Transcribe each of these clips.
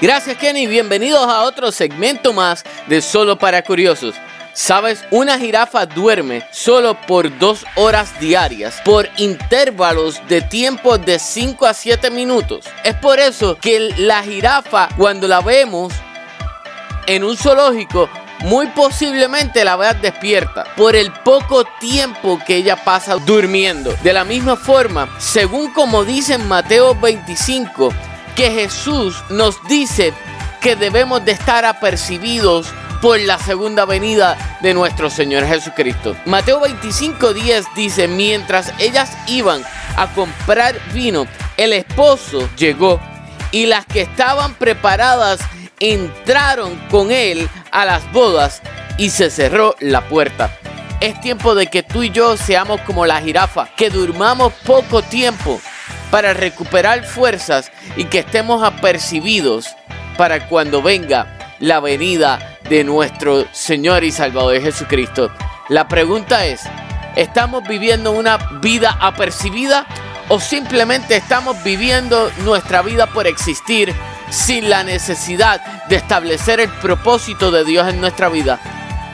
Gracias Kenny, bienvenidos a otro segmento más de Solo para Curiosos. Sabes, una jirafa duerme solo por dos horas diarias, por intervalos de tiempo de 5 a 7 minutos. Es por eso que la jirafa, cuando la vemos en un zoológico, muy posiblemente la veas despierta por el poco tiempo que ella pasa durmiendo. De la misma forma, según como dice Mateo 25, que Jesús nos dice que debemos de estar apercibidos por la segunda venida de nuestro Señor Jesucristo. Mateo 25:10 dice, mientras ellas iban a comprar vino, el esposo llegó y las que estaban preparadas entraron con él a las bodas y se cerró la puerta. Es tiempo de que tú y yo seamos como la jirafa, que durmamos poco tiempo para recuperar fuerzas y que estemos apercibidos para cuando venga la venida de nuestro Señor y Salvador Jesucristo. La pregunta es, ¿estamos viviendo una vida apercibida o simplemente estamos viviendo nuestra vida por existir sin la necesidad de establecer el propósito de Dios en nuestra vida?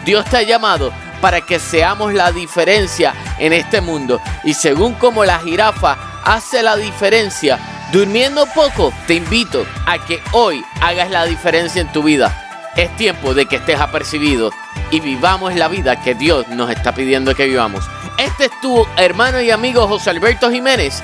Dios te ha llamado para que seamos la diferencia en este mundo y según como la jirafa hace la diferencia, durmiendo poco, te invito a que hoy hagas la diferencia en tu vida. Es tiempo de que estés apercibido y vivamos la vida que Dios nos está pidiendo que vivamos. Este es tu hermano y amigo José Alberto Jiménez